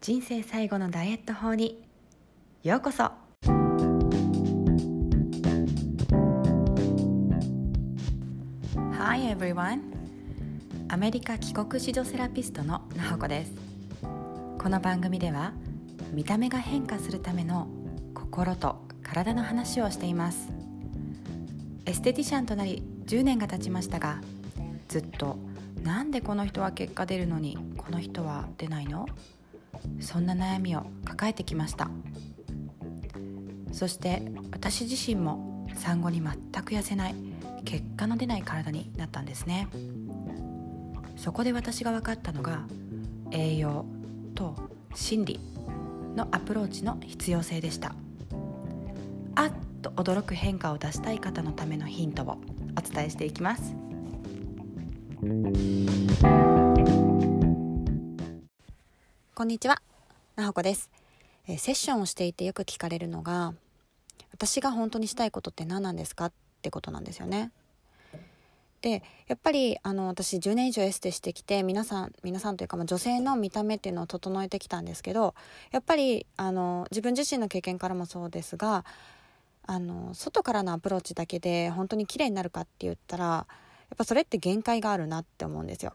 人生最後のダイエット法に。ようこそ。Hi everyone. アメリカ帰国子女セラピストのなほこです。この番組では見た目が変化するための心と体の話をしています。エステティシャンとなり10年が経ちましたがずっとなんでこの人は結果出るのにこの人は出ないの？そんな悩みを抱えてきました。そして私自身も産後に全く痩せない結果の出ない体になったんですね。そこで私が分かったのが栄養と心理のアプローチの必要性でした。あっと驚く変化を出したい方のためのヒントをお伝えしていきます。こんにちは。なほこです、えー、セッションをしていてよく聞かれるのが私が本当にしたいことって何なんですかってことなんですよね。でやっぱりあの私10年以上エステしてきて皆さん皆さんというか、まあ、女性の見た目っていうのを整えてきたんですけどやっぱりあの自分自身の経験からもそうですがあの外からのアプローチだけで本当に綺麗になるかって言ったらやっぱそれって限界があるなって思うんですよ。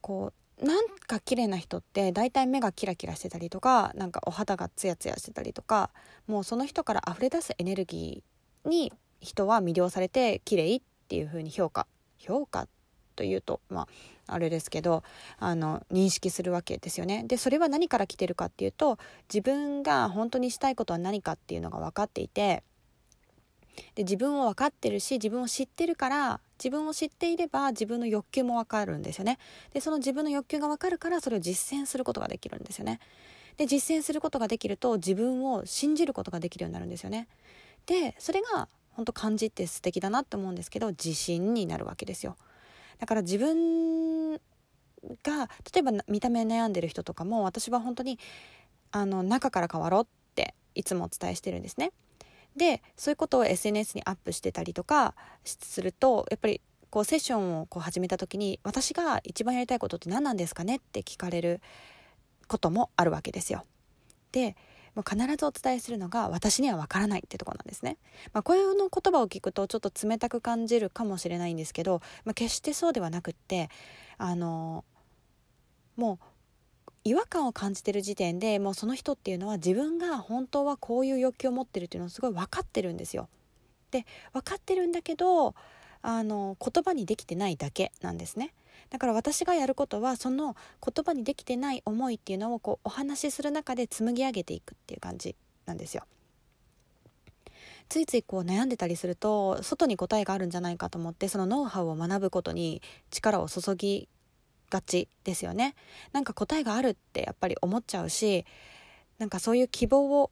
こうなんか綺麗な人って大体目がキラキラしてたりとかなんかお肌がツヤツヤしてたりとかもうその人から溢れ出すエネルギーに人は魅了されて綺麗っていう風に評価評価というとまああれですけどあの認識するわけですよね。でそれは何から来てるかっていうと自分が本当にしたいことは何かっていうのが分かっていてで自分を分かってるし自分を知ってるから自分を知っていれば自分の欲求も分かるんですよね。でその自分の欲求が分かるからそれを実践することができるんですよね。で実践することができると自分を信じることができるようになるんですよね。でそれが本当漢字って素敵だなって思うんですけど自信になるわけですよ。だから自分が例えば見た目悩んでる人とかも私は本当にあの中から変わろうっていつもお伝えしてるんですね。でそういうことを SNS にアップしてたりとかするとやっぱりこうセッションをこう始めた時に私が一番やりたいことって何なんですかねって聞かれることもあるわけですよ。でもう必ずお伝えするのが私にはわからないってとこなんですね。まあ、こういうの言葉を聞くとちょっと冷たく感じるかもしれないんですけど、まあ、決してそうではなくってあのもう違和感を感じてる時点でもうその人っていうのは自分が本当はこういう欲求を持ってるっていうのをすごい分かってるんですよ。で分かってるんだけどあの言葉にできてないだけなんですね。だから私がやることはその言葉にできてない思いっていうのをこうお話しする中で紡ぎ上げていくっていう感じなんですよ。ついついこう悩んでたりすると外に答えがあるんじゃないかと思ってそのノウハウを学ぶことに力を注ぎがちですよね。なんか答えがあるってやっぱり思っちゃうしなんかそういう希望を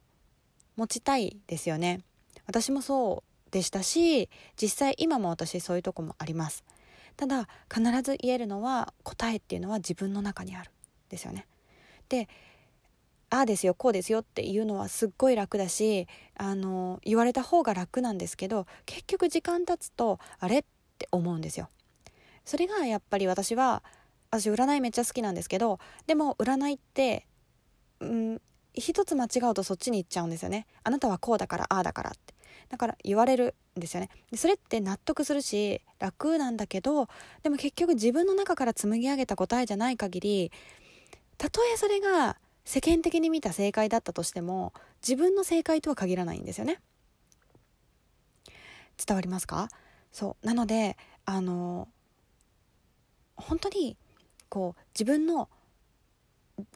持ちたいですよね。私もそうでしたし実際今も私そういうとこもあります。ただ必ず言えるのは答えっていうのは自分の中にあるですよね。でああですよこうですよっていうのはすっごい楽だしあの言われた方が楽なんですけど結局時間経つとあれ？って思うんですよ。それがやっぱり私は私占いめっちゃ好きなんですけどでも占いってうん一つ間違うとそっちに行っちゃうんですよね。あなたはこうだからああだからって。だから言われるんですよね。でそれって納得するし楽なんだけどでも結局自分の中から紡ぎ上げた答えじゃない限りたとえそれが世間的に見た正解だったとしても自分の正解とは限らないんですよね。伝わりますか？そう。なのであの本当にこう自分の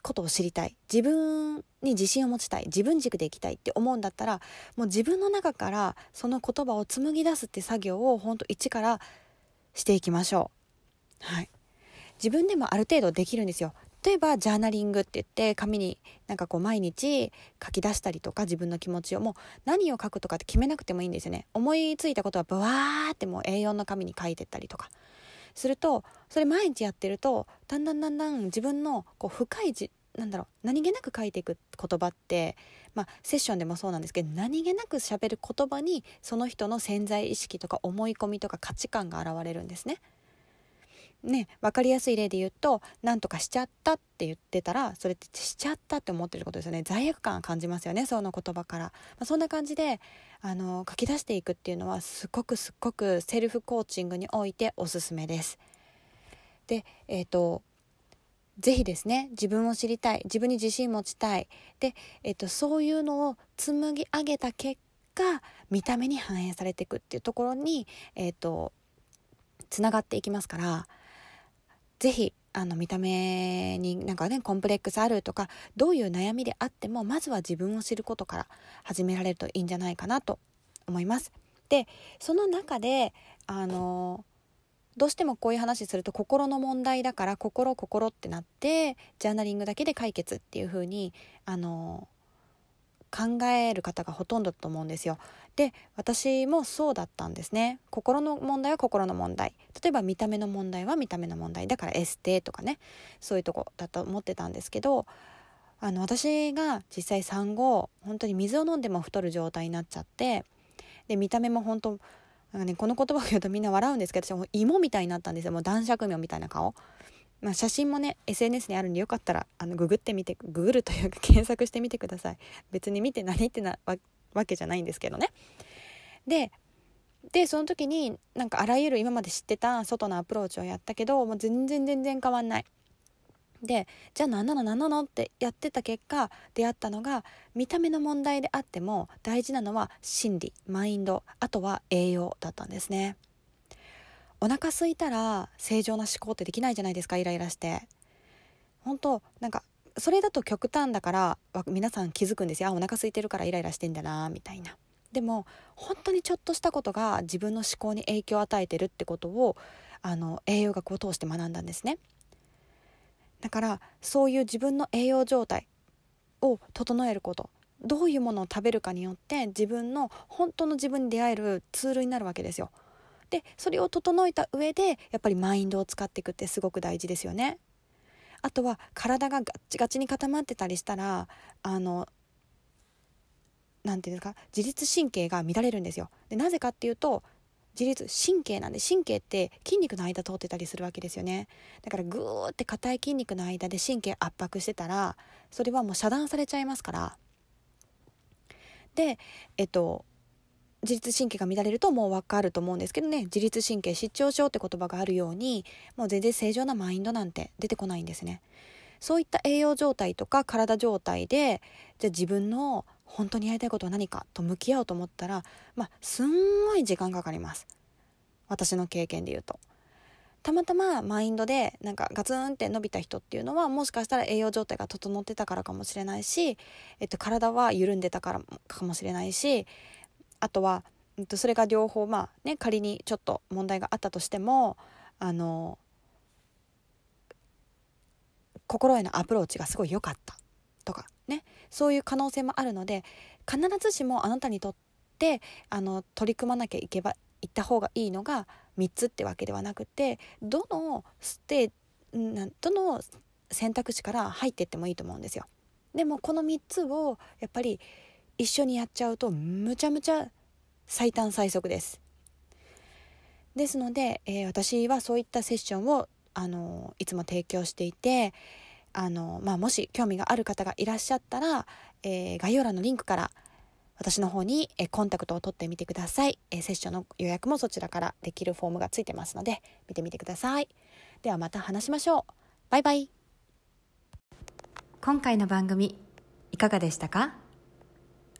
ことを知りたい。自分に自信を持ちたい。自分軸でいきたいって思うんだったらもう自分の中からその言葉を紡ぎ出すって作業を本当一からしていきましょう。はい、自分でもある程度できるんですよ。例えばジャーナリングって言って紙になんかこう毎日書き出したりとか自分の気持ちを。もう何を書くとかって決めなくてもいいんですよね。思いついたことはブワーってもう A4 の紙に書いてったりとか。するとそれ毎日やってるとだんだんだんだん自分のこう深いじなんだろう何気なく書いていく言葉って、まあ、セッションでもそうなんですけど何気なくしゃべる言葉にその人の潜在意識とか思い込みとか価値観が現れるんですね。ね分かりやすい例で言うと「なんとかしちゃった」って言ってたらそれってしちゃったって思ってることですよね。罪悪感感じますよねその言葉から、まあ、そんな感じであの書き出していくっていうのはすごくすっごくセルフコーチングにおいておすすめです。でえっ、ー、とぜひですね自分を知りたい自分に自信持ちたい。で、えっと、そういうのを紡ぎ上げた結果見た目に反映されていくっていうところに、えっと、つながっていきますから。ぜひあの見た目になんかねコンプレックスあるとかどういう悩みであってもまずは自分を知ることから始められるといいんじゃないかなと思います。でその中であのどうしてもこういう話すると心の問題だから心心ってなってジャーナリングだけで解決っていう風にあの考える方がほとんどだと思うんですよ。で私もそうだったんですね。心の問題は心の問題。例えば見た目の問題は見た目の問題。だからエステとかね。そういうとこだと思ってたんですけどあの私が実際産後本当に水を飲んでも太る状態になっちゃってで見た目も本当なんかねこの言葉を言うとみんな笑うんですけど私も芋みたいになったんですよ。もう男爵苗みたいな顔。まあ、写真もね SNS にあるんでよかったらあのググってみてググるというか検索してみてください。別に見て何ってなわけじゃないんですけどね。ででその時になんかあらゆる今まで知ってた外のアプローチをやったけどもう全然全然変わんない。でじゃあ何なの何なのってやってた結果出会ったのが見た目の問題であっても大事なのは心理マインドあとは栄養だったんですね。お腹空いたら正常な思考ってできないじゃないですかイライラして。本当なんかそれだと極端だから皆さん気づくんですよ。あお腹空いてるからイライラしてんだなみたいな。でも本当にちょっとしたことが自分の思考に影響を与えてるってことをあの栄養学を通して学んだんですね。だからそういう自分の栄養状態を整えること。どういうものを食べるかによって自分の本当の自分に出会えるツールになるわけですよ。でそれを整えた上でやっぱりマインドを使っていくってすごく大事ですよね。あとは体がガッチガチに固まってたりしたらあの何て言うんですか自律神経が乱れるんですよ。でなぜかっていうと自律神経なんで神経って筋肉の間通ってたりするわけですよねだからグーって硬い筋肉の間で神経圧迫してたらそれはもう遮断されちゃいますからでえっと自律神経が乱れるともう分かると思うんですけどね。自律神経失調症って言葉があるようにもう全然正常なマインドなんて出てこないんですね。そういった栄養状態とか体状態でじゃあ自分の本当にやりたいことは何かと向き合おうと思ったらまあすんごい時間かかります。私の経験で言うと。たまたまマインドでなんかガツンって伸びた人っていうのはもしかしたら栄養状態が整ってたからかもしれないし、えっと、体は緩んでたからかもしれないしあとは、えっと、それが両方まあね仮にちょっと問題があったとしてもあの心へのアプローチがすごい良かったとかねそういう可能性もあるので必ずしもあなたにとってあの取り組まなきゃいけば行った方がいいのが3つってわけではなくてどのステどの選択肢から入っていってもいいと思うんですよ。でもこの3つをやっぱり一緒にやっちゃうとむちゃむちゃ最短最速です。ですので、えー、私はそういったセッションをあのいつも提供していてあの、まあ、もし興味がある方がいらっしゃったら、えー、概要欄のリンクから私の方に、えコンタクトを取ってみてください、えセッションの予約もそちらからできるフォームがついてますので見てみてください。ではまた話しましょう。バイバイ。今回の番組いかがでしたか？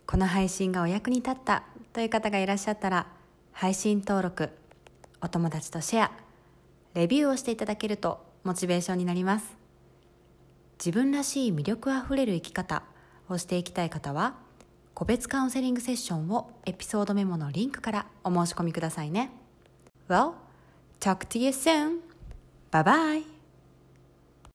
この配信がお役に立ったという方がいらっしゃったら配信登録お友達とシェアレビューをしていただけるとモチベーションになります自分らしい魅力あふれる生き方をしていきたい方は個別カウンセリングセッションをエピソードメモのリンクからお申し込みくださいね。Well, talk to you soon. Bye bye.